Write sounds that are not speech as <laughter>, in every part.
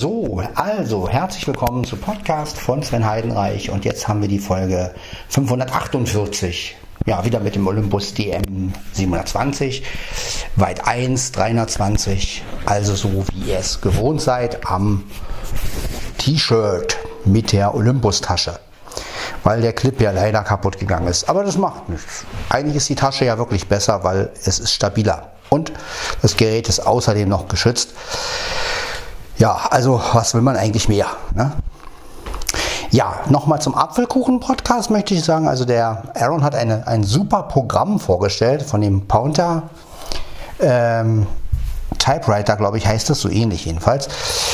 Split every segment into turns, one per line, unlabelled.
So, also herzlich willkommen zu Podcast von Sven Heidenreich und jetzt haben wir die Folge 548. Ja, wieder mit dem Olympus DM 720, weit 1, 320, also so wie ihr es gewohnt seid am T-Shirt mit der Olympus-Tasche weil der Clip ja leider kaputt gegangen ist. Aber das macht nichts. Eigentlich ist die Tasche ja wirklich besser, weil es ist stabiler. Und das Gerät ist außerdem noch geschützt. Ja, also was will man eigentlich mehr? Ne? Ja, nochmal zum Apfelkuchen-Podcast möchte ich sagen. Also der Aaron hat eine, ein super Programm vorgestellt von dem Pounter. Ähm, Typewriter, glaube ich, heißt das so ähnlich jedenfalls.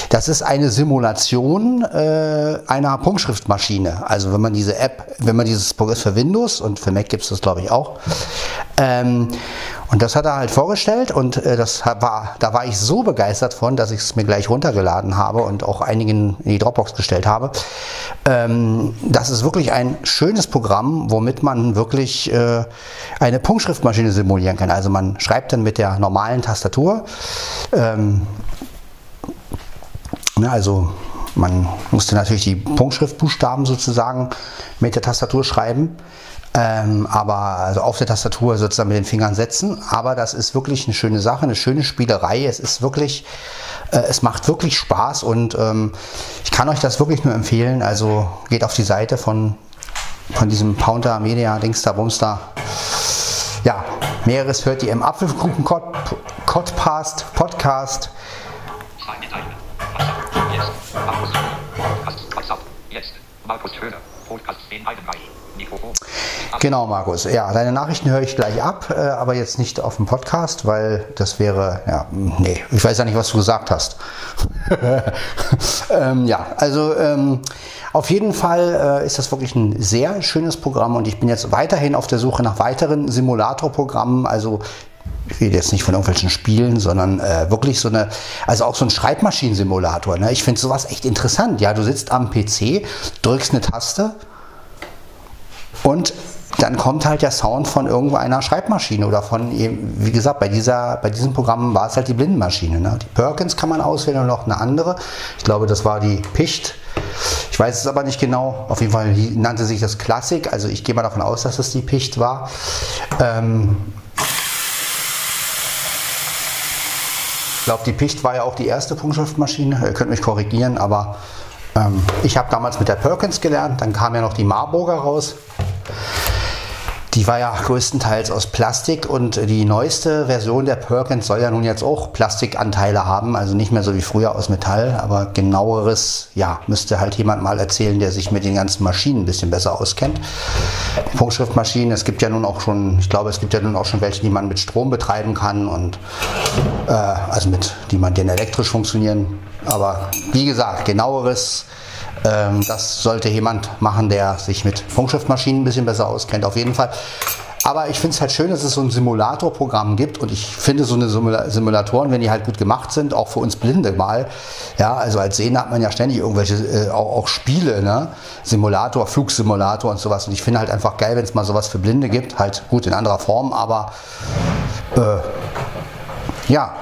Das ist eine Simulation äh, einer Punktschriftmaschine. Also wenn man diese App, wenn man dieses Programm für Windows und für Mac gibt es das, glaube ich, auch. Ähm, und das hat er halt vorgestellt und äh, das war, da war ich so begeistert von, dass ich es mir gleich runtergeladen habe und auch einigen in die Dropbox gestellt habe. Ähm, das ist wirklich ein schönes Programm, womit man wirklich äh, eine Punktschriftmaschine simulieren kann. Also man schreibt dann mit der normalen Tastatur. Ähm, na, also man musste natürlich die Punktschriftbuchstaben sozusagen mit der Tastatur schreiben. Ähm, aber also auf der Tastatur sozusagen mit den Fingern setzen. Aber das ist wirklich eine schöne Sache, eine schöne Spielerei. Es ist wirklich, äh, es macht wirklich Spaß und ähm, ich kann euch das wirklich nur empfehlen. Also geht auf die Seite von, von diesem Pounder Media Dings da Bums da. Ja, mehreres hört ihr im Apfelkuchen Podcast. Podcast. Markus Höhner, Podcast 10 Mikrofon. Genau, Markus. Ja, deine Nachrichten höre ich gleich ab, äh, aber jetzt nicht auf dem Podcast, weil das wäre, ja, nee, ich weiß ja nicht, was du gesagt hast. <laughs> ähm, ja, also ähm, auf jeden Fall äh, ist das wirklich ein sehr schönes Programm und ich bin jetzt weiterhin auf der Suche nach weiteren Simulatorprogrammen, also ich rede jetzt nicht von irgendwelchen Spielen, sondern äh, wirklich so eine, also auch so ein Schreibmaschinensimulator. Ne? Ich finde sowas echt interessant. Ja, du sitzt am PC, drückst eine Taste und dann kommt halt der Sound von irgendwo einer Schreibmaschine oder von, wie gesagt, bei, dieser, bei diesem Programm war es halt die Blindenmaschine. Ne? Die Perkins kann man auswählen und noch eine andere. Ich glaube, das war die Picht. Ich weiß es aber nicht genau. Auf jeden Fall nannte sich das Klassik. Also ich gehe mal davon aus, dass es die Picht war. Ähm glaube, die Picht war ja auch die erste Punktschriftmaschine. Ihr könnt mich korrigieren, aber ähm, ich habe damals mit der Perkins gelernt. Dann kam ja noch die Marburger raus. Die war ja größtenteils aus Plastik und die neueste Version der Perkins soll ja nun jetzt auch Plastikanteile haben, also nicht mehr so wie früher aus Metall, aber genaueres, ja, müsste halt jemand mal erzählen, der sich mit den ganzen Maschinen ein bisschen besser auskennt. Punktschriftmaschinen, es gibt ja nun auch schon, ich glaube, es gibt ja nun auch schon welche, die man mit Strom betreiben kann und äh, also mit, die man, den elektrisch funktionieren. Aber wie gesagt, genaueres das sollte jemand machen, der sich mit Funkschriftmaschinen ein bisschen besser auskennt, auf jeden Fall. Aber ich finde es halt schön, dass es so ein Simulatorprogramm gibt und ich finde so eine Simulatoren, wenn die halt gut gemacht sind, auch für uns Blinde mal. Ja, also als Sehner hat man ja ständig irgendwelche äh, auch, auch, Spiele, ne? Simulator, Flugsimulator und sowas. Und ich finde halt einfach geil, wenn es mal sowas für Blinde gibt. Halt gut in anderer Form, aber äh, ja,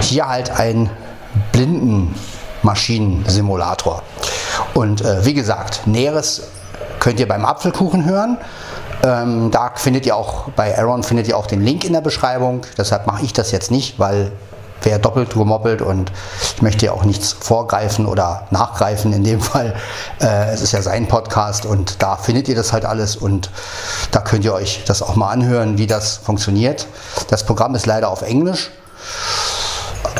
hier halt ein Blindenmaschinensimulator. Und äh, wie gesagt, Näheres könnt ihr beim Apfelkuchen hören. Ähm, da findet ihr auch, bei Aaron findet ihr auch den Link in der Beschreibung. Deshalb mache ich das jetzt nicht, weil wer doppelt gemoppelt und ich möchte ja auch nichts vorgreifen oder nachgreifen in dem Fall. Äh, es ist ja sein Podcast und da findet ihr das halt alles und da könnt ihr euch das auch mal anhören, wie das funktioniert. Das Programm ist leider auf Englisch.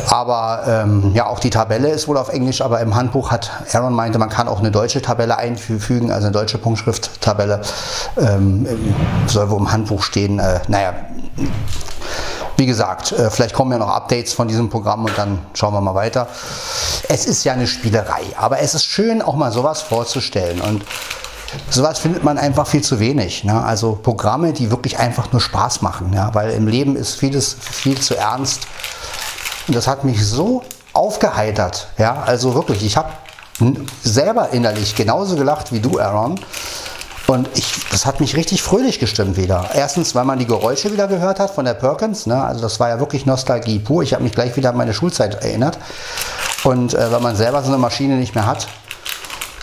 Aber ähm, ja, auch die Tabelle ist wohl auf Englisch, aber im Handbuch hat Aaron meinte, man kann auch eine deutsche Tabelle einfügen, also eine deutsche Punktschrifttabelle. Ähm, soll wohl im Handbuch stehen. Äh, naja, wie gesagt, äh, vielleicht kommen ja noch Updates von diesem Programm und dann schauen wir mal weiter. Es ist ja eine Spielerei, aber es ist schön, auch mal sowas vorzustellen und Sowas findet man einfach viel zu wenig. Ne? Also Programme, die wirklich einfach nur Spaß machen. Ja? Weil im Leben ist vieles viel zu ernst. Das hat mich so aufgeheitert. Ja, also wirklich, ich habe selber innerlich genauso gelacht wie du, Aaron. Und ich, das hat mich richtig fröhlich gestimmt wieder. Erstens, weil man die Geräusche wieder gehört hat von der Perkins. Ne? Also das war ja wirklich Nostalgie pur. Ich habe mich gleich wieder an meine Schulzeit erinnert. Und äh, wenn man selber so eine Maschine nicht mehr hat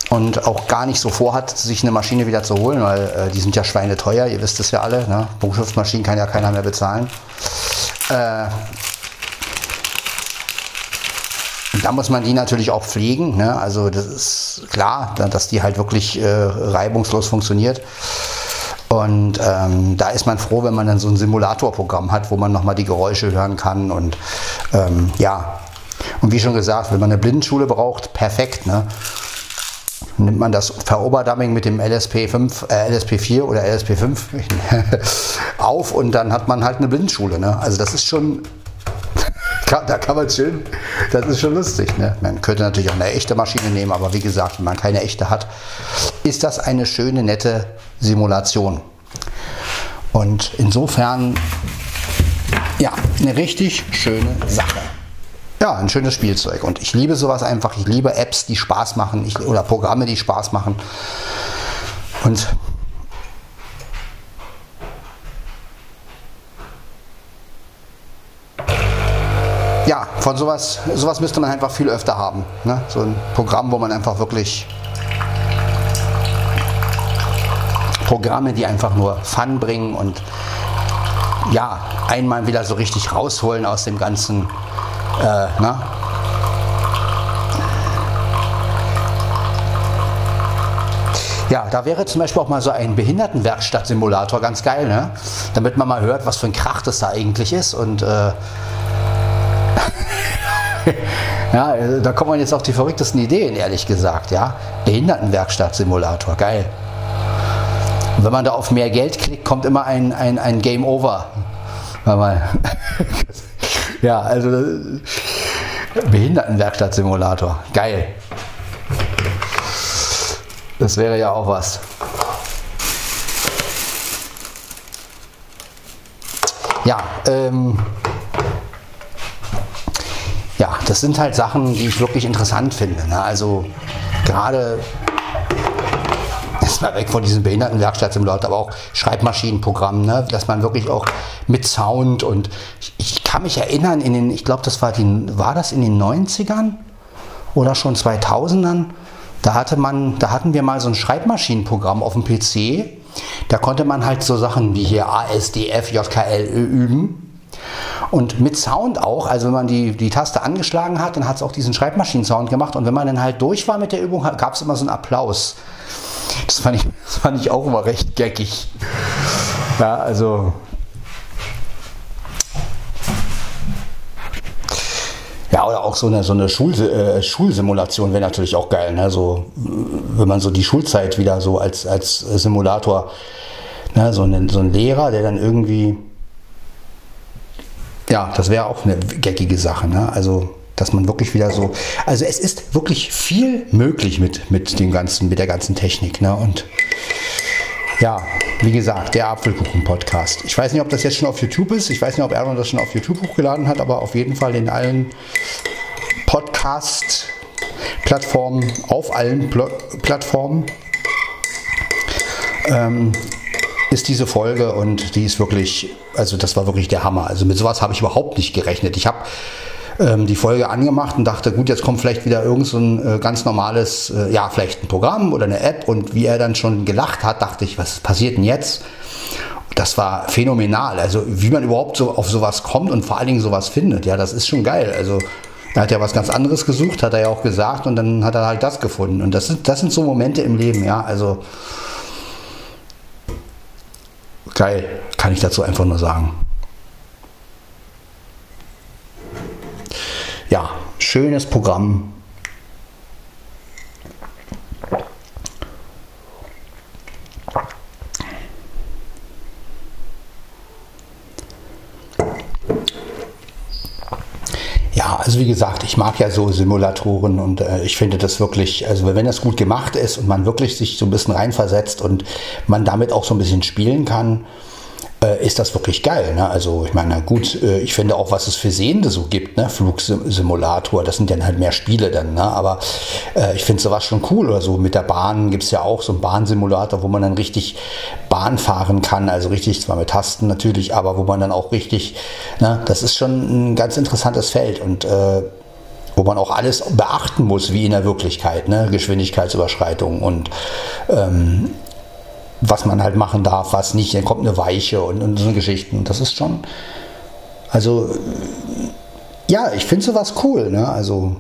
und auch gar nicht so vorhat, sich eine Maschine wieder zu holen, weil äh, die sind ja schweineteuer, ihr wisst es ja alle, ne? Buchschriftmaschinen kann ja keiner mehr bezahlen. Äh, da muss man die natürlich auch pflegen. Ne? Also das ist klar, dass die halt wirklich äh, reibungslos funktioniert. Und ähm, da ist man froh, wenn man dann so ein Simulatorprogramm hat, wo man nochmal die Geräusche hören kann. Und ähm, ja, und wie schon gesagt, wenn man eine Blindenschule braucht, perfekt. Ne? Nimmt man das Veroberdumming mit dem LSP5, äh, LSP4 oder LSP5 <laughs> auf und dann hat man halt eine Blindenschule. Ne? Also das ist schon da kann man schön, das ist schon lustig. Ne? Man könnte natürlich auch eine echte Maschine nehmen, aber wie gesagt, wenn man keine echte hat, ist das eine schöne, nette Simulation. Und insofern, ja, eine richtig schöne Sache. Ja, ein schönes Spielzeug. Und ich liebe sowas einfach. Ich liebe Apps, die Spaß machen ich, oder Programme, die Spaß machen. Und ja, von sowas, sowas müsste man einfach viel öfter haben. Ne? So ein Programm, wo man einfach wirklich Programme, die einfach nur Fun bringen und ja, einmal wieder so richtig rausholen aus dem ganzen, äh, ne? Ja, da wäre zum Beispiel auch mal so ein Behindertenwerkstatt-Simulator ganz geil, ne? Damit man mal hört, was für ein Krach das da eigentlich ist und äh, <laughs> ja, äh, da kommt man jetzt auf die verrücktesten Ideen, ehrlich gesagt, ja. Behindertenwerkstatt-Simulator, geil. Und wenn man da auf mehr Geld klickt, kommt immer ein, ein, ein Game Over. <laughs> ja, also Behindertenwerkstatt-Simulator, geil. Das wäre ja auch was. Ja, ähm, das sind halt Sachen, die ich wirklich interessant finde. Ne? Also gerade mal weg von diesem Behindertenwerkstatt-Simulator, aber auch Schreibmaschinenprogramm, ne? dass man wirklich auch mit Sound und ich, ich kann mich erinnern, in den, ich glaube, das war, die, war das in den 90ern oder schon 2000ern? Da hatte man, da hatten wir mal so ein Schreibmaschinenprogramm auf dem PC. Da konnte man halt so Sachen wie hier ASDF, JKL üben. Und mit Sound auch, also wenn man die, die Taste angeschlagen hat, dann hat es auch diesen Schreibmaschinen-Sound gemacht. Und wenn man dann halt durch war mit der Übung, gab es immer so einen Applaus. Das fand, ich, das fand ich auch immer recht geckig. Ja, also. Ja, oder auch so eine, so eine Schul, äh, Schulsimulation wäre natürlich auch geil. Ne? So, wenn man so die Schulzeit wieder so als, als Simulator, ne? so, eine, so ein Lehrer, der dann irgendwie ja, das wäre auch eine geckige Sache. Ne? Also, dass man wirklich wieder so. Also, es ist wirklich viel möglich mit, mit dem ganzen, mit der ganzen Technik. Ne? Und ja, wie gesagt, der Apfelkuchen-Podcast. Ich weiß nicht, ob das jetzt schon auf YouTube ist. Ich weiß nicht, ob Erwin das schon auf YouTube hochgeladen hat, aber auf jeden Fall in allen Podcast-Plattformen, auf allen Pl Plattformen. Ähm, ist diese Folge und die ist wirklich, also das war wirklich der Hammer. Also mit sowas habe ich überhaupt nicht gerechnet. Ich habe ähm, die Folge angemacht und dachte, gut, jetzt kommt vielleicht wieder irgend so ein äh, ganz normales, äh, ja, vielleicht ein Programm oder eine App und wie er dann schon gelacht hat, dachte ich, was passiert denn jetzt? Das war phänomenal. Also wie man überhaupt so auf sowas kommt und vor allen Dingen sowas findet, ja, das ist schon geil. Also er hat ja was ganz anderes gesucht, hat er ja auch gesagt und dann hat er halt das gefunden. Und das das sind so Momente im Leben, ja. Also Geil, kann ich dazu einfach nur sagen. Ja, schönes Programm. Ja, also wie gesagt, ich mag ja so Simulatoren und äh, ich finde das wirklich, also wenn das gut gemacht ist und man wirklich sich so ein bisschen reinversetzt und man damit auch so ein bisschen spielen kann, äh, ist das wirklich geil. Ne? Also ich meine, gut, äh, ich finde auch, was es für Sehende so gibt, ne? Flugsimulator, das sind dann halt mehr Spiele dann, ne? aber äh, ich finde sowas schon cool oder so. Mit der Bahn gibt es ja auch so einen Bahnsimulator, wo man dann richtig Bahn fahren kann, also richtig, zwar mit Tasten natürlich, aber wo man dann auch richtig, ne? das ist schon ein ganz interessantes Feld und äh, wo man auch alles beachten muss, wie in der Wirklichkeit, ne? Geschwindigkeitsüberschreitung und ähm, was man halt machen darf, was nicht, dann kommt eine Weiche und, und so Geschichten. Das ist schon, also ja, ich finde sowas cool, ne? Also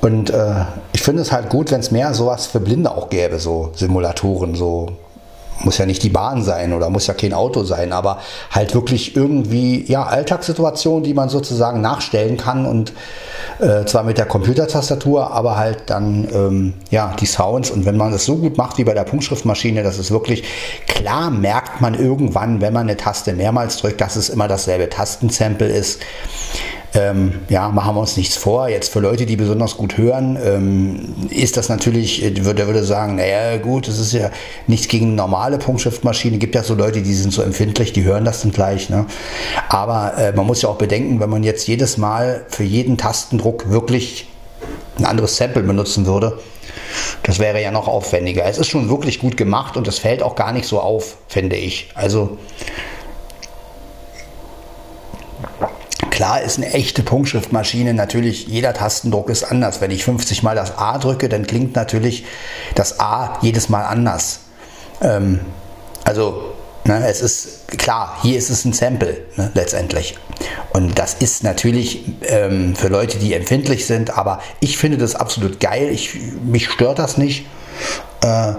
und äh, ich finde es halt gut, wenn es mehr sowas für Blinde auch gäbe, so Simulatoren, so muss ja nicht die Bahn sein oder muss ja kein Auto sein, aber halt wirklich irgendwie ja Alltagssituationen, die man sozusagen nachstellen kann und äh, zwar mit der Computertastatur, aber halt dann ähm, ja die Sounds und wenn man das so gut macht wie bei der Punktschriftmaschine, dass es wirklich klar merkt man irgendwann, wenn man eine Taste mehrmals drückt, dass es immer dasselbe Tastensample ist. Ähm, ja, machen wir uns nichts vor. Jetzt für Leute, die besonders gut hören, ähm, ist das natürlich, äh, würde, würde sagen, naja, gut, das ist ja nichts gegen normale Punktschriftmaschinen. Gibt ja so Leute, die sind so empfindlich, die hören das dann gleich. Ne? Aber äh, man muss ja auch bedenken, wenn man jetzt jedes Mal für jeden Tastendruck wirklich ein anderes Sample benutzen würde, das wäre ja noch aufwendiger. Es ist schon wirklich gut gemacht und es fällt auch gar nicht so auf, finde ich. Also Klar ist eine echte Punktschriftmaschine natürlich, jeder Tastendruck ist anders. Wenn ich 50 Mal das A drücke, dann klingt natürlich das A jedes Mal anders. Ähm, also ne, es ist klar, hier ist es ein Sample ne, letztendlich. Und das ist natürlich ähm, für Leute, die empfindlich sind, aber ich finde das absolut geil. Ich, mich stört das nicht. Äh,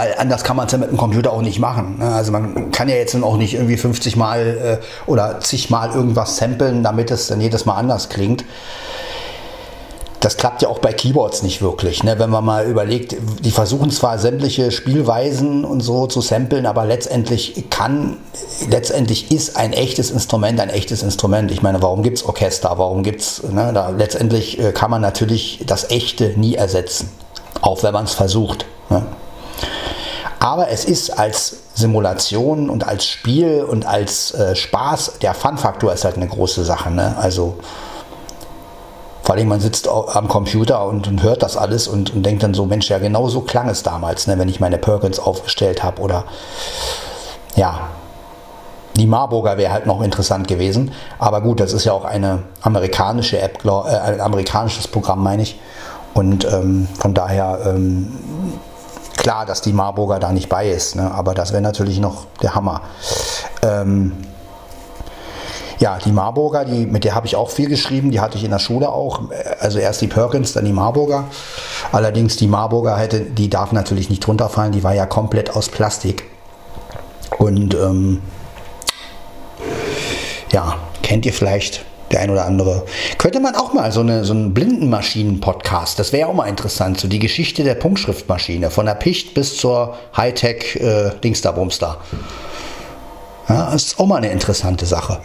weil anders kann man es ja mit dem Computer auch nicht machen. Ne? Also man kann ja jetzt auch nicht irgendwie 50 Mal äh, oder zig Mal irgendwas samplen, damit es dann jedes Mal anders klingt. Das klappt ja auch bei Keyboards nicht wirklich. Ne? Wenn man mal überlegt, die versuchen zwar sämtliche Spielweisen und so zu samplen, aber letztendlich kann, letztendlich ist ein echtes Instrument ein echtes Instrument. Ich meine, warum gibt es Orchester? Warum gibt es, ne? da, letztendlich äh, kann man natürlich das Echte nie ersetzen. Auch wenn man es versucht. Ne? Aber es ist als Simulation und als Spiel und als äh, Spaß, der Fun-Faktor ist halt eine große Sache. Ne? Also vor allem man sitzt am Computer und, und hört das alles und, und, denkt dann so, Mensch, ja genau so klang es damals, ne, wenn ich meine Perkins aufgestellt habe oder ja, die Marburger wäre halt noch interessant gewesen. Aber gut, das ist ja auch eine amerikanische App, äh, ein amerikanisches Programm, meine ich. Und ähm, von daher ähm, Klar, dass die Marburger da nicht bei ist, ne? aber das wäre natürlich noch der Hammer. Ähm, ja, die Marburger, die, mit der habe ich auch viel geschrieben, die hatte ich in der Schule auch. Also erst die Perkins, dann die Marburger. Allerdings die Marburger hätte, die darf natürlich nicht runterfallen, die war ja komplett aus Plastik. Und ähm, ja, kennt ihr vielleicht der ein oder andere. Könnte man auch mal so, eine, so einen Blindenmaschinen-Podcast, das wäre auch mal interessant, so die Geschichte der Punktschriftmaschine, von der Picht bis zur Hightech äh, Dingsterbumster. Ja, das ist auch mal eine interessante Sache.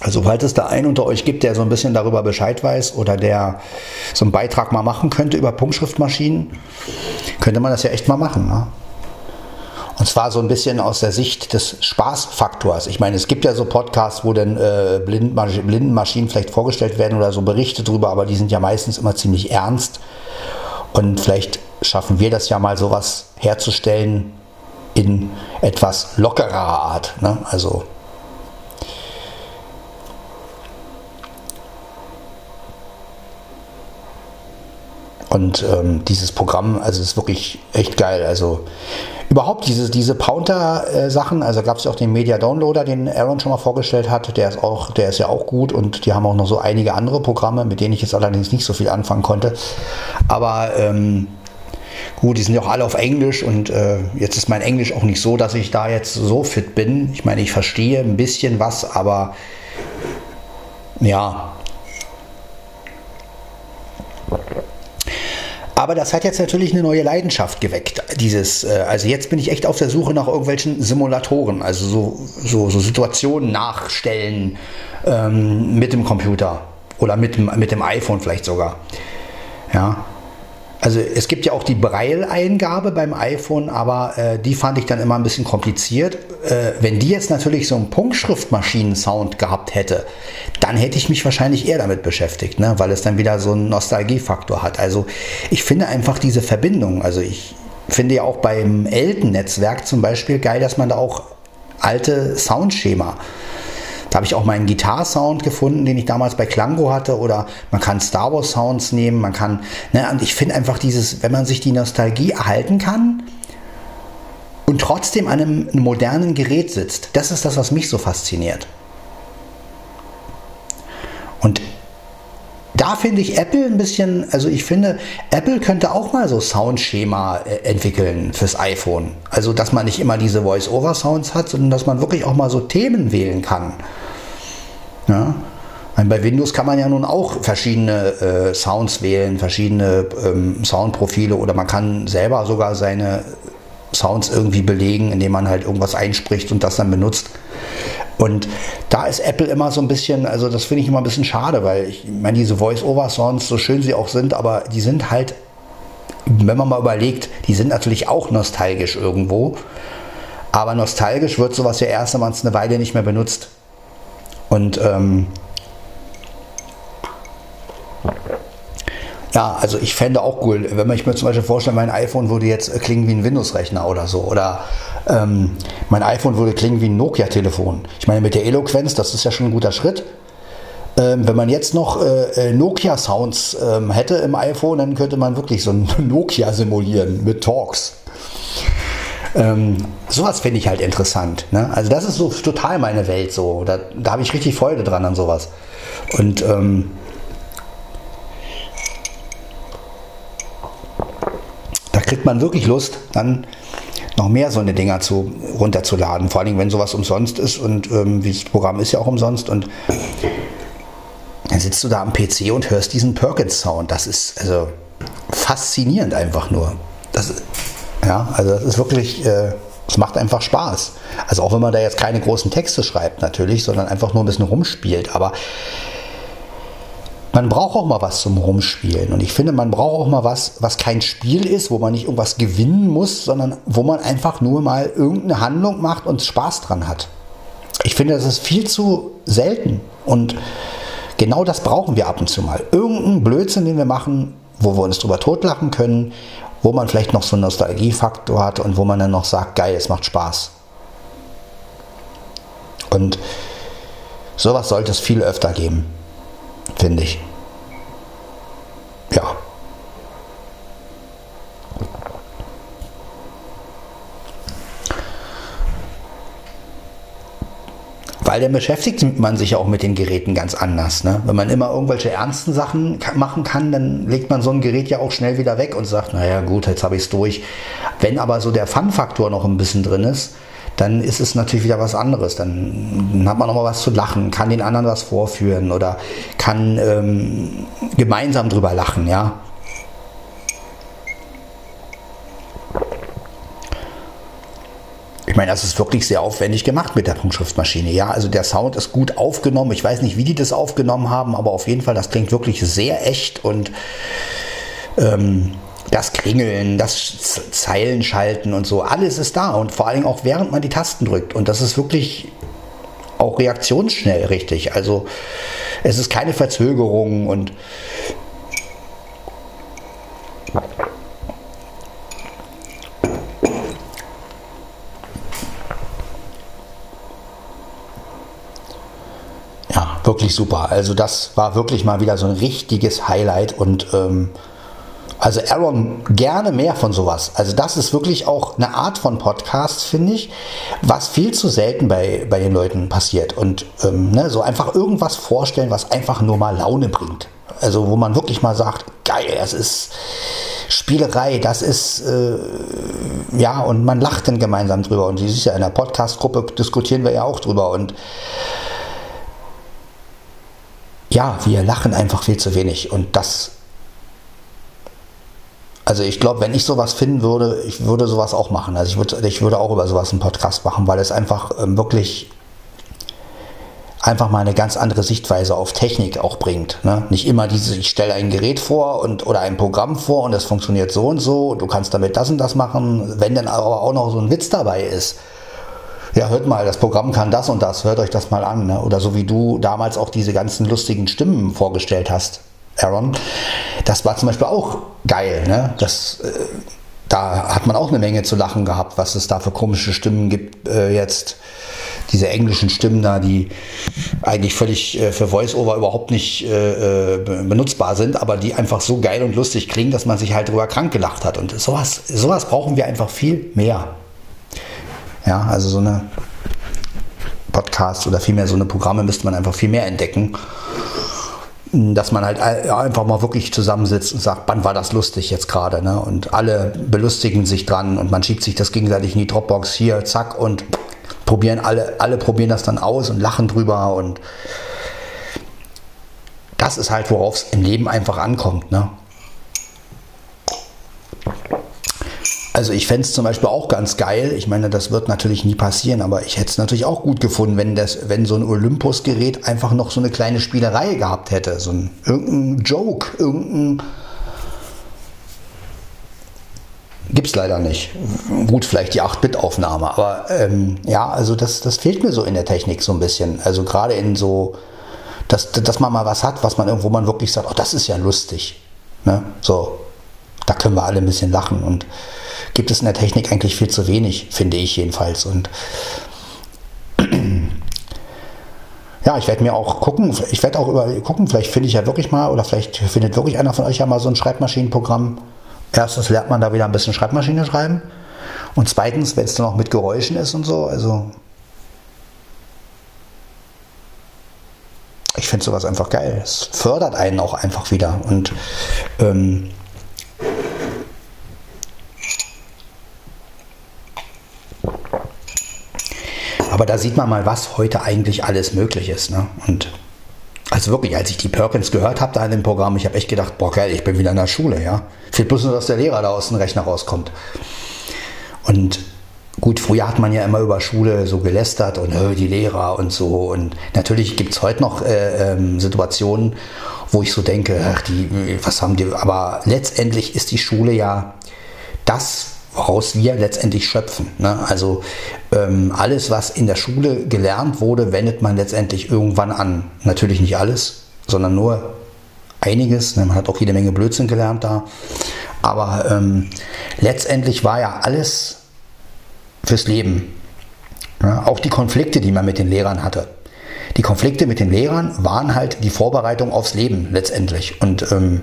Also falls es da einen unter euch gibt, der so ein bisschen darüber Bescheid weiß oder der so einen Beitrag mal machen könnte über Punktschriftmaschinen, könnte man das ja echt mal machen. Ne? Und zwar so ein bisschen aus der Sicht des Spaßfaktors. Ich meine, es gibt ja so Podcasts, wo dann äh, Blindenmaschinen vielleicht vorgestellt werden oder so Berichte drüber, aber die sind ja meistens immer ziemlich ernst. Und vielleicht schaffen wir das ja mal, sowas herzustellen in etwas lockerer Art. Ne? Also Und ähm, dieses Programm, also ist wirklich echt geil. Also überhaupt diese, diese Pounter-Sachen, also gab es ja auch den Media Downloader, den Aaron schon mal vorgestellt hat, der ist auch, der ist ja auch gut und die haben auch noch so einige andere Programme, mit denen ich jetzt allerdings nicht so viel anfangen konnte. Aber ähm, gut, die sind ja auch alle auf Englisch und äh, jetzt ist mein Englisch auch nicht so, dass ich da jetzt so fit bin. Ich meine, ich verstehe ein bisschen was, aber ja, Aber das hat jetzt natürlich eine neue Leidenschaft geweckt. Dieses, äh, also jetzt bin ich echt auf der Suche nach irgendwelchen Simulatoren, also so, so, so Situationen nachstellen ähm, mit dem Computer oder mit dem, mit dem iPhone vielleicht sogar. Ja, also es gibt ja auch die Braille-Eingabe beim iPhone, aber äh, die fand ich dann immer ein bisschen kompliziert. Äh, wenn die jetzt natürlich so einen Punktschriftmaschinen-Sound gehabt hätte, dann hätte ich mich wahrscheinlich eher damit beschäftigt, ne? weil es dann wieder so einen Nostalgiefaktor hat. Also ich finde einfach diese Verbindung, also ich finde ja auch beim Elten-Netzwerk zum Beispiel geil, dass man da auch alte Soundschema Da habe ich auch meinen Gitarsound gefunden, den ich damals bei Klango hatte. Oder man kann Star Wars Sounds nehmen, man kann, ne, und ich finde einfach dieses, wenn man sich die Nostalgie erhalten kann und trotzdem an einem modernen Gerät sitzt, das ist das, was mich so fasziniert. Und da finde ich Apple ein bisschen, also ich finde, Apple könnte auch mal so Soundschema äh, entwickeln fürs iPhone. Also, dass man nicht immer diese Voice-Over-Sounds hat, sondern dass man wirklich auch mal so Themen wählen kann. Ja? Bei Windows kann man ja nun auch verschiedene äh, Sounds wählen, verschiedene ähm, Soundprofile oder man kann selber sogar seine Sounds irgendwie belegen, indem man halt irgendwas einspricht und das dann benutzt. Und da ist Apple immer so ein bisschen, also das finde ich immer ein bisschen schade, weil ich meine, diese Voice-Over-Songs, so schön sie auch sind, aber die sind halt, wenn man mal überlegt, die sind natürlich auch nostalgisch irgendwo. Aber nostalgisch wird sowas ja erst, wenn man es eine Weile nicht mehr benutzt. Und ähm, ja, also ich fände auch cool, wenn man ich mir zum Beispiel vorstelle, mein iPhone würde jetzt klingen wie ein Windows-Rechner oder so. Oder ähm, mein iPhone würde klingen wie ein Nokia-Telefon. Ich meine, mit der Eloquenz, das ist ja schon ein guter Schritt. Ähm, wenn man jetzt noch äh, äh Nokia-Sounds ähm, hätte im iPhone, dann könnte man wirklich so ein <laughs> Nokia simulieren mit Talks. Ähm, sowas finde ich halt interessant. Ne? Also das ist so total meine Welt so. Da, da habe ich richtig Freude dran an sowas. Und ähm, kriegt man wirklich Lust, dann noch mehr so eine Dinger zu, runterzuladen. Vor allem, wenn sowas umsonst ist und ähm, das Programm ist ja auch umsonst und dann sitzt du da am PC und hörst diesen Perkins-Sound. Das ist also faszinierend einfach nur. Das, ja, also das ist wirklich, äh, es macht einfach Spaß. Also auch wenn man da jetzt keine großen Texte schreibt natürlich, sondern einfach nur ein bisschen rumspielt. Aber man braucht auch mal was zum Rumspielen. Und ich finde, man braucht auch mal was, was kein Spiel ist, wo man nicht irgendwas gewinnen muss, sondern wo man einfach nur mal irgendeine Handlung macht und Spaß dran hat. Ich finde, das ist viel zu selten. Und genau das brauchen wir ab und zu mal. Irgendeinen Blödsinn, den wir machen, wo wir uns drüber totlachen können, wo man vielleicht noch so einen Nostalgiefaktor hat und wo man dann noch sagt, geil, es macht Spaß. Und sowas sollte es viel öfter geben finde ich. Ja. Weil dann beschäftigt man sich auch mit den Geräten ganz anders. Ne? Wenn man immer irgendwelche ernsten Sachen machen kann, dann legt man so ein Gerät ja auch schnell wieder weg und sagt, naja gut, jetzt habe ich es durch. Wenn aber so der Fun-Faktor noch ein bisschen drin ist, dann ist es natürlich wieder was anderes. Dann hat man noch mal was zu lachen, kann den anderen was vorführen oder kann ähm, gemeinsam drüber lachen, ja. Ich meine, das ist wirklich sehr aufwendig gemacht mit der Punktschriftmaschine. Ja, also der Sound ist gut aufgenommen. Ich weiß nicht, wie die das aufgenommen haben, aber auf jeden Fall, das klingt wirklich sehr echt und ähm, das Klingeln, das Zeilenschalten und so, alles ist da und vor allem auch während man die Tasten drückt. Und das ist wirklich auch reaktionsschnell richtig. Also es ist keine Verzögerung und ja, wirklich super. Also das war wirklich mal wieder so ein richtiges Highlight und ähm, also Aaron, gerne mehr von sowas. Also das ist wirklich auch eine Art von Podcast, finde ich, was viel zu selten bei, bei den Leuten passiert. Und ähm, ne, so einfach irgendwas vorstellen, was einfach nur mal Laune bringt. Also wo man wirklich mal sagt, geil, das ist Spielerei, das ist, äh, ja, und man lacht dann gemeinsam drüber. Und dieses ja in der Podcast-Gruppe diskutieren wir ja auch drüber. Und ja, wir lachen einfach viel zu wenig. Und das also ich glaube, wenn ich sowas finden würde, ich würde sowas auch machen. Also ich würde, ich würde auch über sowas einen Podcast machen, weil es einfach ähm, wirklich einfach mal eine ganz andere Sichtweise auf Technik auch bringt. Ne? Nicht immer diese, ich stelle ein Gerät vor und oder ein Programm vor und es funktioniert so und so und du kannst damit das und das machen. Wenn dann aber auch noch so ein Witz dabei ist, ja, hört mal, das Programm kann das und das, hört euch das mal an. Ne? Oder so wie du damals auch diese ganzen lustigen Stimmen vorgestellt hast. Aaron. Das war zum Beispiel auch geil. Ne? Das, äh, da hat man auch eine Menge zu lachen gehabt, was es da für komische Stimmen gibt äh, jetzt, diese englischen Stimmen da, die eigentlich völlig äh, für Voice-Over überhaupt nicht äh, äh benutzbar sind, aber die einfach so geil und lustig klingen, dass man sich halt drüber krank gelacht hat. Und sowas, sowas brauchen wir einfach viel mehr. Ja, also so eine Podcast oder vielmehr so eine Programme müsste man einfach viel mehr entdecken dass man halt einfach mal wirklich zusammensitzt und sagt, wann war das lustig jetzt gerade, ne? Und alle belustigen sich dran und man schiebt sich das gegenseitig in die Dropbox hier, zack und probieren alle, alle probieren das dann aus und lachen drüber und das ist halt, worauf es im Leben einfach ankommt, ne? Also ich fände es zum Beispiel auch ganz geil. Ich meine, das wird natürlich nie passieren, aber ich hätte es natürlich auch gut gefunden, wenn, das, wenn so ein Olympus-Gerät einfach noch so eine kleine Spielerei gehabt hätte. So ein irgendein Joke, irgendein. Gibt es leider nicht. Gut, vielleicht die 8-Bit-Aufnahme, aber ähm, ja, also das, das fehlt mir so in der Technik so ein bisschen. Also gerade in so, dass, dass man mal was hat, was man irgendwo man wirklich sagt, oh, das ist ja lustig. Ne? So, da können wir alle ein bisschen lachen und gibt es in der Technik eigentlich viel zu wenig, finde ich jedenfalls. Und <clears throat> ja, ich werde mir auch gucken, ich werde auch über gucken, vielleicht finde ich ja wirklich mal oder vielleicht findet wirklich einer von euch ja mal so ein Schreibmaschinenprogramm. Erstens lernt man da wieder ein bisschen Schreibmaschine schreiben und zweitens, wenn es dann auch mit Geräuschen ist und so, also ich finde sowas einfach geil. Es fördert einen auch einfach wieder und ähm, Aber da sieht man mal, was heute eigentlich alles möglich ist. Ne? Und also wirklich, als ich die Perkins gehört habe da in dem Programm, ich habe echt gedacht, boah geil, ich bin wieder in der Schule, ja. Fehlt bloß nur, dass der Lehrer da aus dem Rechner rauskommt. Und gut, früher hat man ja immer über Schule so gelästert und äh, die Lehrer und so. Und natürlich gibt es heute noch äh, ähm, Situationen, wo ich so denke, ach, die, was haben die, aber letztendlich ist die Schule ja das, woraus wir letztendlich schöpfen. Ne? Also ähm, alles, was in der Schule gelernt wurde, wendet man letztendlich irgendwann an. Natürlich nicht alles, sondern nur einiges. Man hat auch jede Menge Blödsinn gelernt da. Aber ähm, letztendlich war ja alles fürs Leben. Ja? Auch die Konflikte, die man mit den Lehrern hatte. Die Konflikte mit den Lehrern waren halt die Vorbereitung aufs Leben letztendlich. Und ähm,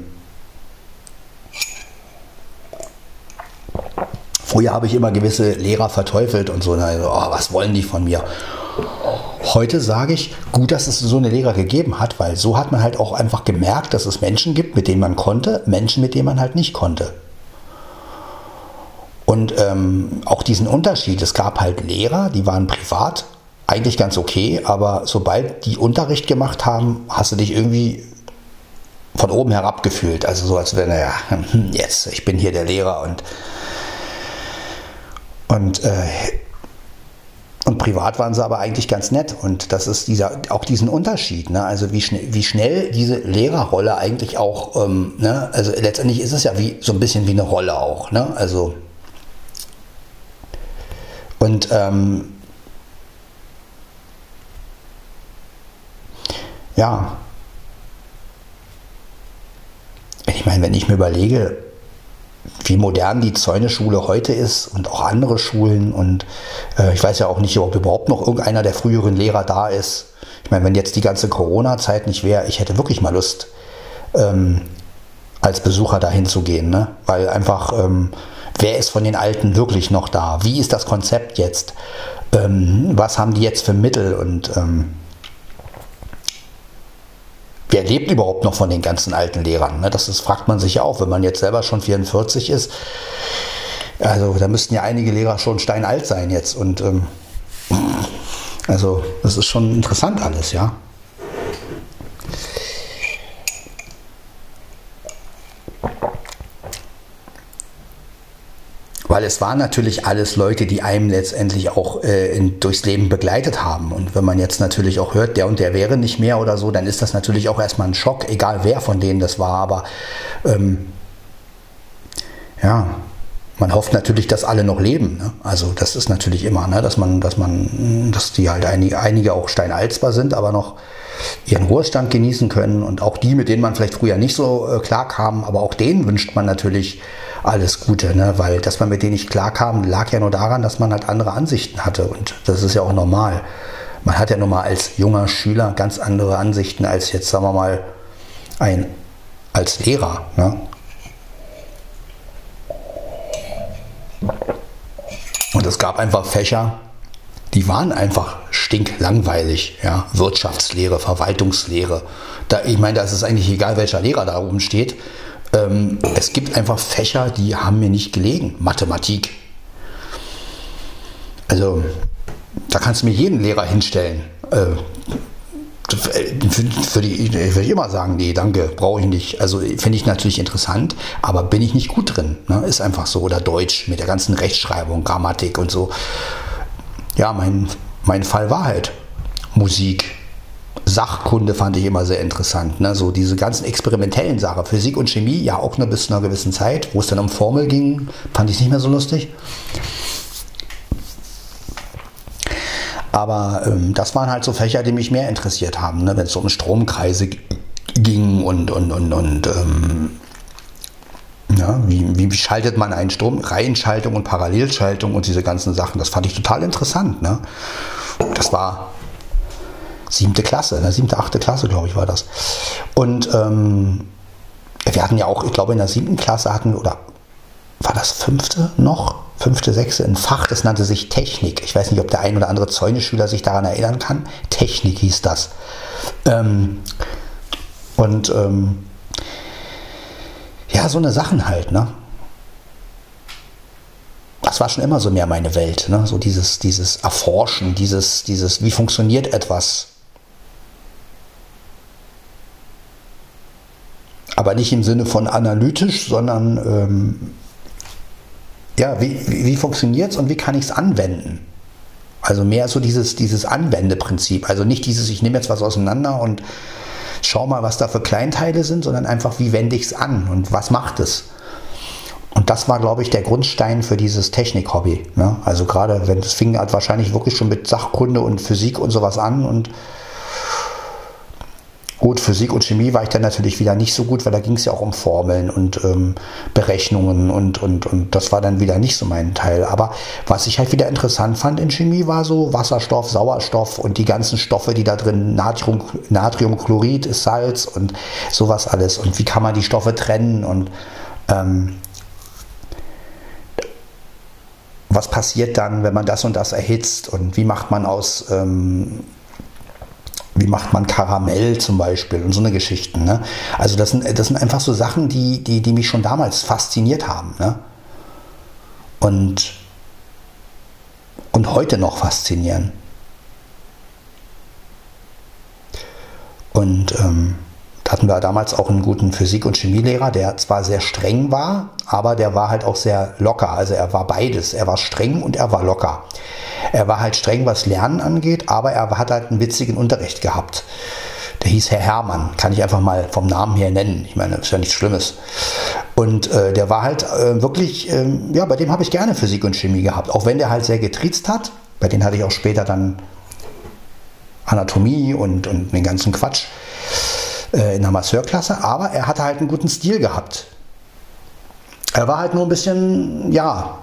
Früher habe ich immer gewisse Lehrer verteufelt und so, also, oh, was wollen die von mir? Heute sage ich, gut, dass es so eine Lehrer gegeben hat, weil so hat man halt auch einfach gemerkt, dass es Menschen gibt, mit denen man konnte, Menschen, mit denen man halt nicht konnte. Und ähm, auch diesen Unterschied, es gab halt Lehrer, die waren privat eigentlich ganz okay, aber sobald die Unterricht gemacht haben, hast du dich irgendwie von oben herab gefühlt. Also so als wenn, naja, <laughs> jetzt, ich bin hier der Lehrer und und, äh, und privat waren sie aber eigentlich ganz nett. Und das ist dieser, auch diesen Unterschied. Ne? Also wie, schnell, wie schnell diese Lehrerrolle eigentlich auch, ähm, ne? also letztendlich ist es ja wie so ein bisschen wie eine Rolle auch. Ne? Also und ähm, ja, ich meine, wenn ich mir überlege, wie modern die Zäuneschule heute ist und auch andere Schulen. Und äh, ich weiß ja auch nicht, ob überhaupt noch irgendeiner der früheren Lehrer da ist. Ich meine, wenn jetzt die ganze Corona-Zeit nicht wäre, ich hätte wirklich mal Lust, ähm, als Besucher dahin zu gehen. Ne? Weil einfach, ähm, wer ist von den Alten wirklich noch da? Wie ist das Konzept jetzt? Ähm, was haben die jetzt für Mittel? Und ähm, wer lebt überhaupt noch von den ganzen alten Lehrern? Ne? Das fragt man sich ja auch, wenn man jetzt selber schon 44 ist. Also da müssten ja einige Lehrer schon steinalt sein jetzt. Und ähm, also das ist schon interessant alles, ja. Weil es waren natürlich alles Leute, die einem letztendlich auch äh, in, durchs Leben begleitet haben. Und wenn man jetzt natürlich auch hört, der und der wäre nicht mehr oder so, dann ist das natürlich auch erstmal ein Schock, egal wer von denen das war. Aber ähm, ja, man hofft natürlich, dass alle noch leben. Ne? Also das ist natürlich immer, ne? dass man, dass man, dass die halt einige, einige auch steinalzbar sind, aber noch ihren Ruhestand genießen können und auch die, mit denen man vielleicht früher nicht so äh, klar kam, aber auch denen wünscht man natürlich alles Gute, ne? weil dass man mit denen nicht klarkam, lag ja nur daran, dass man halt andere Ansichten hatte und das ist ja auch normal. man hat ja nun mal als junger Schüler ganz andere Ansichten als jetzt, sagen wir mal, ein als Lehrer. Ne? Und es gab einfach Fächer, die waren einfach stinklangweilig. Ja? Wirtschaftslehre, Verwaltungslehre. Da, ich meine, da ist es eigentlich egal, welcher Lehrer da oben steht. Ähm, es gibt einfach Fächer, die haben mir nicht gelegen. Mathematik. Also, da kannst du mir jeden Lehrer hinstellen. Äh, würde ich, würd ich immer sagen, nee, danke, brauche ich nicht. Also finde ich natürlich interessant, aber bin ich nicht gut drin. Ne? Ist einfach so. Oder Deutsch mit der ganzen Rechtschreibung, Grammatik und so. Ja, mein, mein Fall war halt Musik. Sachkunde fand ich immer sehr interessant. Ne? So diese ganzen experimentellen Sachen. Physik und Chemie, ja auch nur bis zu einer gewissen Zeit. Wo es dann um Formel ging, fand ich nicht mehr so lustig. Aber ähm, das waren halt so Fächer, die mich mehr interessiert haben, ne? wenn es um Stromkreise ging und, und, und, und ähm, ja, wie, wie, schaltet man einen Strom, Reihenschaltung und Parallelschaltung und diese ganzen Sachen. Das fand ich total interessant. Ne? Das war siebte Klasse, ne? siebte, achte Klasse, glaube ich, war das. Und ähm, wir hatten ja auch, ich glaube, in der siebten Klasse hatten, oder war das fünfte noch? fünfte, sechste, ein Fach, das nannte sich Technik. Ich weiß nicht, ob der ein oder andere Zäune-Schüler sich daran erinnern kann. Technik hieß das. Ähm, und ähm, ja, so eine Sachen halt, ne? Das war schon immer so mehr meine Welt, ne? So dieses, dieses Erforschen, dieses, dieses, wie funktioniert etwas. Aber nicht im Sinne von analytisch, sondern ähm, ja, wie, wie, funktioniert es und wie kann ich es anwenden? Also mehr so dieses, dieses Anwendeprinzip. Also nicht dieses, ich nehme jetzt was auseinander und schau mal, was da für Kleinteile sind, sondern einfach, wie wende ich es an und was macht es? Und das war, glaube ich, der Grundstein für dieses Technik-Hobby. Ne? Also gerade, wenn es fing halt wahrscheinlich wirklich schon mit Sachkunde und Physik und sowas an und Gut, Physik und Chemie war ich dann natürlich wieder nicht so gut, weil da ging es ja auch um Formeln und ähm, Berechnungen und, und, und das war dann wieder nicht so mein Teil. Aber was ich halt wieder interessant fand in Chemie war so Wasserstoff, Sauerstoff und die ganzen Stoffe, die da drin, Natrium, Natriumchlorid ist Salz und sowas alles. Und wie kann man die Stoffe trennen und ähm, was passiert dann, wenn man das und das erhitzt und wie macht man aus ähm, wie macht man Karamell zum Beispiel und so eine Geschichten. Ne? Also das sind, das sind einfach so Sachen, die, die, die mich schon damals fasziniert haben. Ne? Und, und heute noch faszinieren. Und ähm, da hatten wir damals auch einen guten Physik- und Chemielehrer, der zwar sehr streng war, aber der war halt auch sehr locker. Also er war beides. Er war streng und er war locker. Er war halt streng, was Lernen angeht, aber er hat halt einen witzigen Unterricht gehabt. Der hieß Herr Hermann, kann ich einfach mal vom Namen her nennen. Ich meine, ist ja nichts Schlimmes. Und äh, der war halt äh, wirklich, äh, ja, bei dem habe ich gerne Physik und Chemie gehabt. Auch wenn der halt sehr getriezt hat. Bei dem hatte ich auch später dann Anatomie und, und den ganzen Quatsch äh, in der Masseurklasse. Aber er hatte halt einen guten Stil gehabt. Er war halt nur ein bisschen, ja,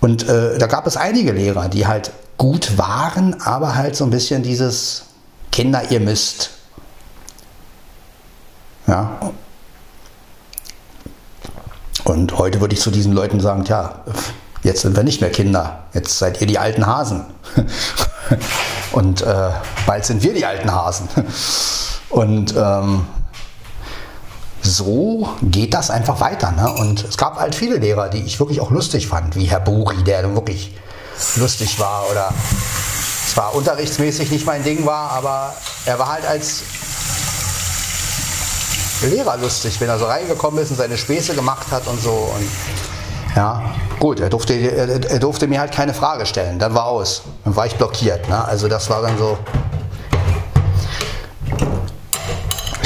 und äh, da gab es einige Lehrer, die halt gut waren, aber halt so ein bisschen dieses Kinder, ihr müsst. Ja. Und heute würde ich zu diesen Leuten sagen, tja, jetzt sind wir nicht mehr Kinder, jetzt seid ihr die alten Hasen. <laughs> Und äh, bald sind wir die alten Hasen. Und ähm, so geht das einfach weiter. Ne? Und es gab halt viele Lehrer, die ich wirklich auch lustig fand, wie Herr Buri, der wirklich lustig war oder zwar unterrichtsmäßig nicht mein Ding war, aber er war halt als Lehrer lustig, wenn er so reingekommen ist und seine Späße gemacht hat und so. Und ja, gut, er durfte, er, er durfte mir halt keine Frage stellen. Dann war aus. Dann war ich blockiert. Ne? Also das war dann so.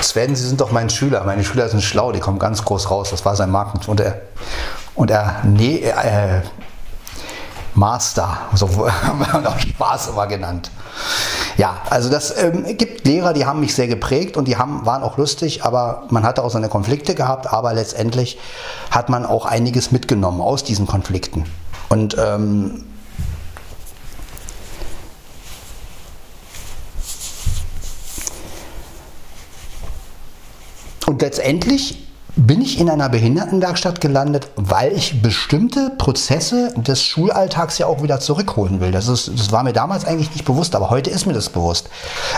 Sven, Sie sind doch mein Schüler. Meine Schüler sind schlau, die kommen ganz groß raus. Das war sein Marken. Und er, und er, nee, äh, Master, so <laughs> haben wir auch Spaß immer genannt. Ja, also das ähm, gibt Lehrer, die haben mich sehr geprägt und die haben, waren auch lustig, aber man hatte auch seine Konflikte gehabt, aber letztendlich hat man auch einiges mitgenommen aus diesen Konflikten. Und ähm, und letztendlich bin ich in einer Behindertenwerkstatt gelandet, weil ich bestimmte Prozesse des Schulalltags ja auch wieder zurückholen will. Das, ist, das war mir damals eigentlich nicht bewusst, aber heute ist mir das bewusst.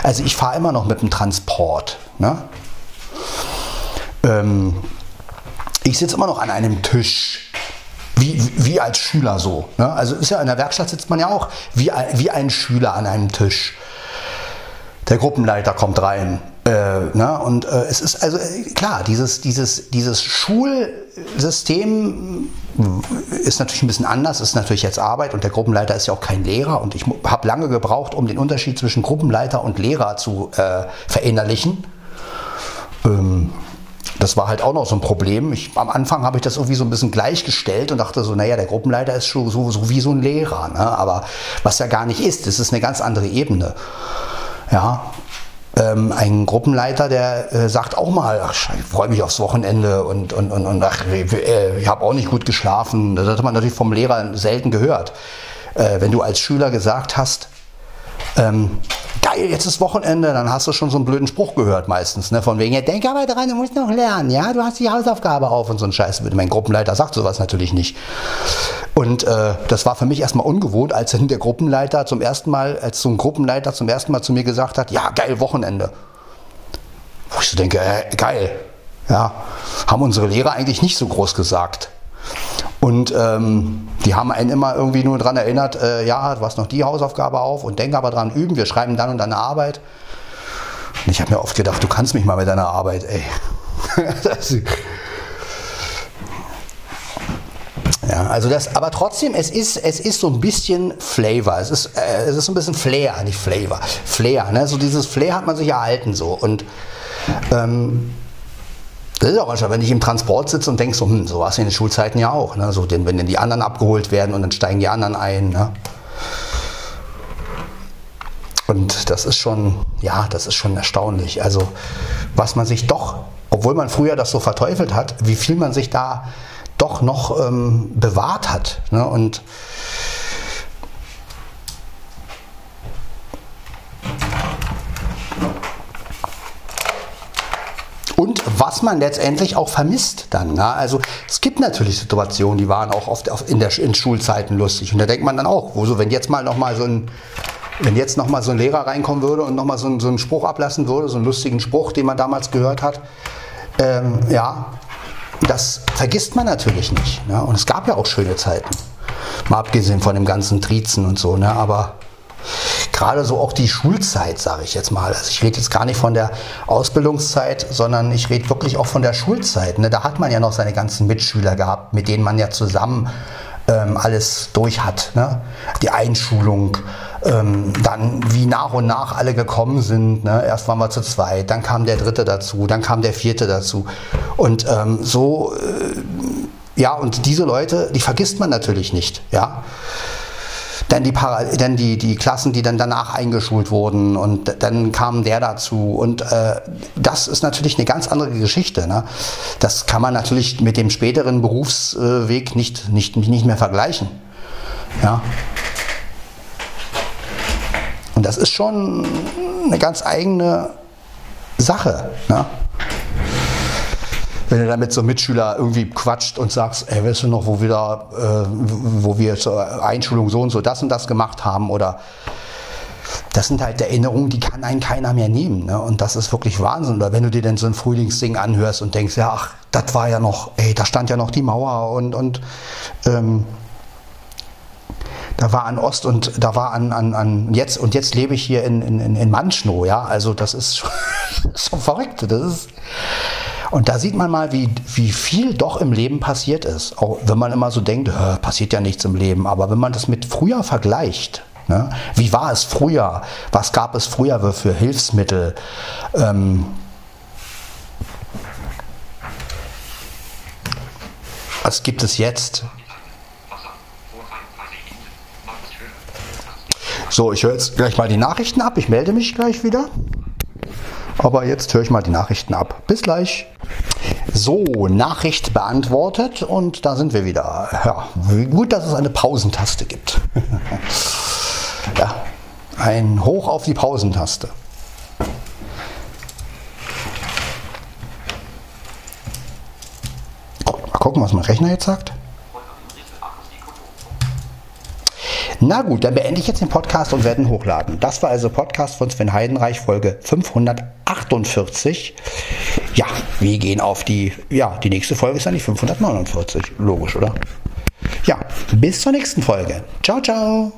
Also ich fahre immer noch mit dem Transport. Ne? Ähm, ich sitze immer noch an einem Tisch. Wie, wie als Schüler so. Ne? Also ist ja in der Werkstatt sitzt man ja auch wie, wie ein Schüler an einem Tisch. Der Gruppenleiter kommt rein. Äh, ne? Und äh, es ist also äh, klar, dieses, dieses, dieses Schulsystem ist natürlich ein bisschen anders, ist natürlich jetzt Arbeit und der Gruppenleiter ist ja auch kein Lehrer und ich habe lange gebraucht, um den Unterschied zwischen Gruppenleiter und Lehrer zu äh, verinnerlichen. Ähm, das war halt auch noch so ein Problem. Ich, am Anfang habe ich das irgendwie so ein bisschen gleichgestellt und dachte so, naja, der Gruppenleiter ist schon so, so wie so ein Lehrer. Ne? Aber was er gar nicht ist, das ist eine ganz andere Ebene. Ja, ähm, ein Gruppenleiter, der äh, sagt auch mal, ach, ich freue mich aufs Wochenende und, und, und, und ach, äh, ich habe auch nicht gut geschlafen. Das hat man natürlich vom Lehrer selten gehört. Äh, wenn du als Schüler gesagt hast, ähm, geil, jetzt ist Wochenende, dann hast du schon so einen blöden Spruch gehört meistens, ne? von wegen, ja, denk aber dran, du musst noch lernen, ja, du hast die Hausaufgabe auf und so ein Scheiß. Mein Gruppenleiter sagt sowas natürlich nicht. Und äh, das war für mich erstmal ungewohnt, als dann der Gruppenleiter zum ersten Mal, als so ein Gruppenleiter zum ersten Mal zu mir gesagt hat, ja, geil, Wochenende. Wo ich so denke, äh, geil, ja, haben unsere Lehrer eigentlich nicht so groß gesagt. Und ähm, die haben einen immer irgendwie nur daran erinnert, äh, ja, du hast noch die Hausaufgabe auf und denk aber dran üben, wir schreiben dann und dann eine Arbeit. Und ich habe mir oft gedacht, du kannst mich mal mit deiner Arbeit, ey. <laughs> ja, also das, aber trotzdem, es ist, es ist so ein bisschen Flavor. Es ist, äh, es ist so ein bisschen Flair, nicht Flavor. Flair, ne? So dieses Flair hat man sich erhalten so. Und ähm, das ist auch manchmal, wenn ich im Transport sitze und denke so, hm, so war es in den Schulzeiten ja auch. Ne? So, denn, wenn dann die anderen abgeholt werden und dann steigen die anderen ein. Ne? Und das ist schon, ja, das ist schon erstaunlich. Also, was man sich doch, obwohl man früher das so verteufelt hat, wie viel man sich da doch noch ähm, bewahrt hat. Ne? Und und was man letztendlich auch vermisst dann. Ne? Also es gibt natürlich Situationen, die waren auch oft in, der, in Schulzeiten lustig und da denkt man dann auch, wo so, wenn jetzt mal noch mal so ein wenn jetzt noch mal so ein Lehrer reinkommen würde und noch mal so, ein, so einen Spruch ablassen würde, so einen lustigen Spruch, den man damals gehört hat, ähm, ja, das vergisst man natürlich nicht. Ne? Und es gab ja auch schöne Zeiten. Mal abgesehen von dem ganzen Trizen und so, ne? aber gerade so auch die Schulzeit, sage ich jetzt mal. Also ich rede jetzt gar nicht von der Ausbildungszeit, sondern ich rede wirklich auch von der Schulzeit. Ne? Da hat man ja noch seine ganzen Mitschüler gehabt, mit denen man ja zusammen ähm, alles durch hat. Ne? Die Einschulung, ähm, dann wie nach und nach alle gekommen sind. Ne? Erst waren wir zu zweit, dann kam der dritte dazu, dann kam der vierte dazu. Und ähm, so, äh, ja, und diese Leute, die vergisst man natürlich nicht. Ja dann die, dann die, die Klassen, die dann danach eingeschult wurden und dann kam der dazu. Und äh, das ist natürlich eine ganz andere Geschichte. Ne? Das kann man natürlich mit dem späteren Berufsweg nicht, nicht, nicht mehr vergleichen. Ja. Und das ist schon eine ganz eigene Sache. Ne? Wenn du damit so Mitschüler irgendwie quatscht und sagst, ey, weißt du noch, wo wir da, äh, wo wir zur Einschulung so und so das und das gemacht haben oder das sind halt Erinnerungen, die kann einen keiner mehr nehmen. Ne? Und das ist wirklich Wahnsinn. Oder wenn du dir dann so ein Frühlingsding anhörst und denkst, ja, ach, das war ja noch, ey, da stand ja noch die Mauer und, und ähm, da war an Ost und da war an, an, an jetzt und jetzt lebe ich hier in, in, in Manschnow, ja. Also das ist schon, <laughs> schon verrückt. Das ist, und da sieht man mal, wie, wie viel doch im Leben passiert ist. Auch wenn man immer so denkt, passiert ja nichts im Leben. Aber wenn man das mit früher vergleicht, ne, wie war es früher? Was gab es früher für Hilfsmittel? Ähm, was gibt es jetzt? So, ich höre jetzt gleich mal die Nachrichten ab. Ich melde mich gleich wieder. Aber jetzt höre ich mal die Nachrichten ab. Bis gleich. So, Nachricht beantwortet und da sind wir wieder. Ja, gut, dass es eine Pausentaste gibt. <laughs> ja, ein Hoch auf die Pausentaste. Mal gucken, was mein Rechner jetzt sagt. Na gut, dann beende ich jetzt den Podcast und werde ihn hochladen. Das war also Podcast von Sven Heidenreich, Folge 548. Ja, wir gehen auf die, ja, die nächste Folge ist dann die 549. Logisch, oder? Ja, bis zur nächsten Folge. Ciao, ciao.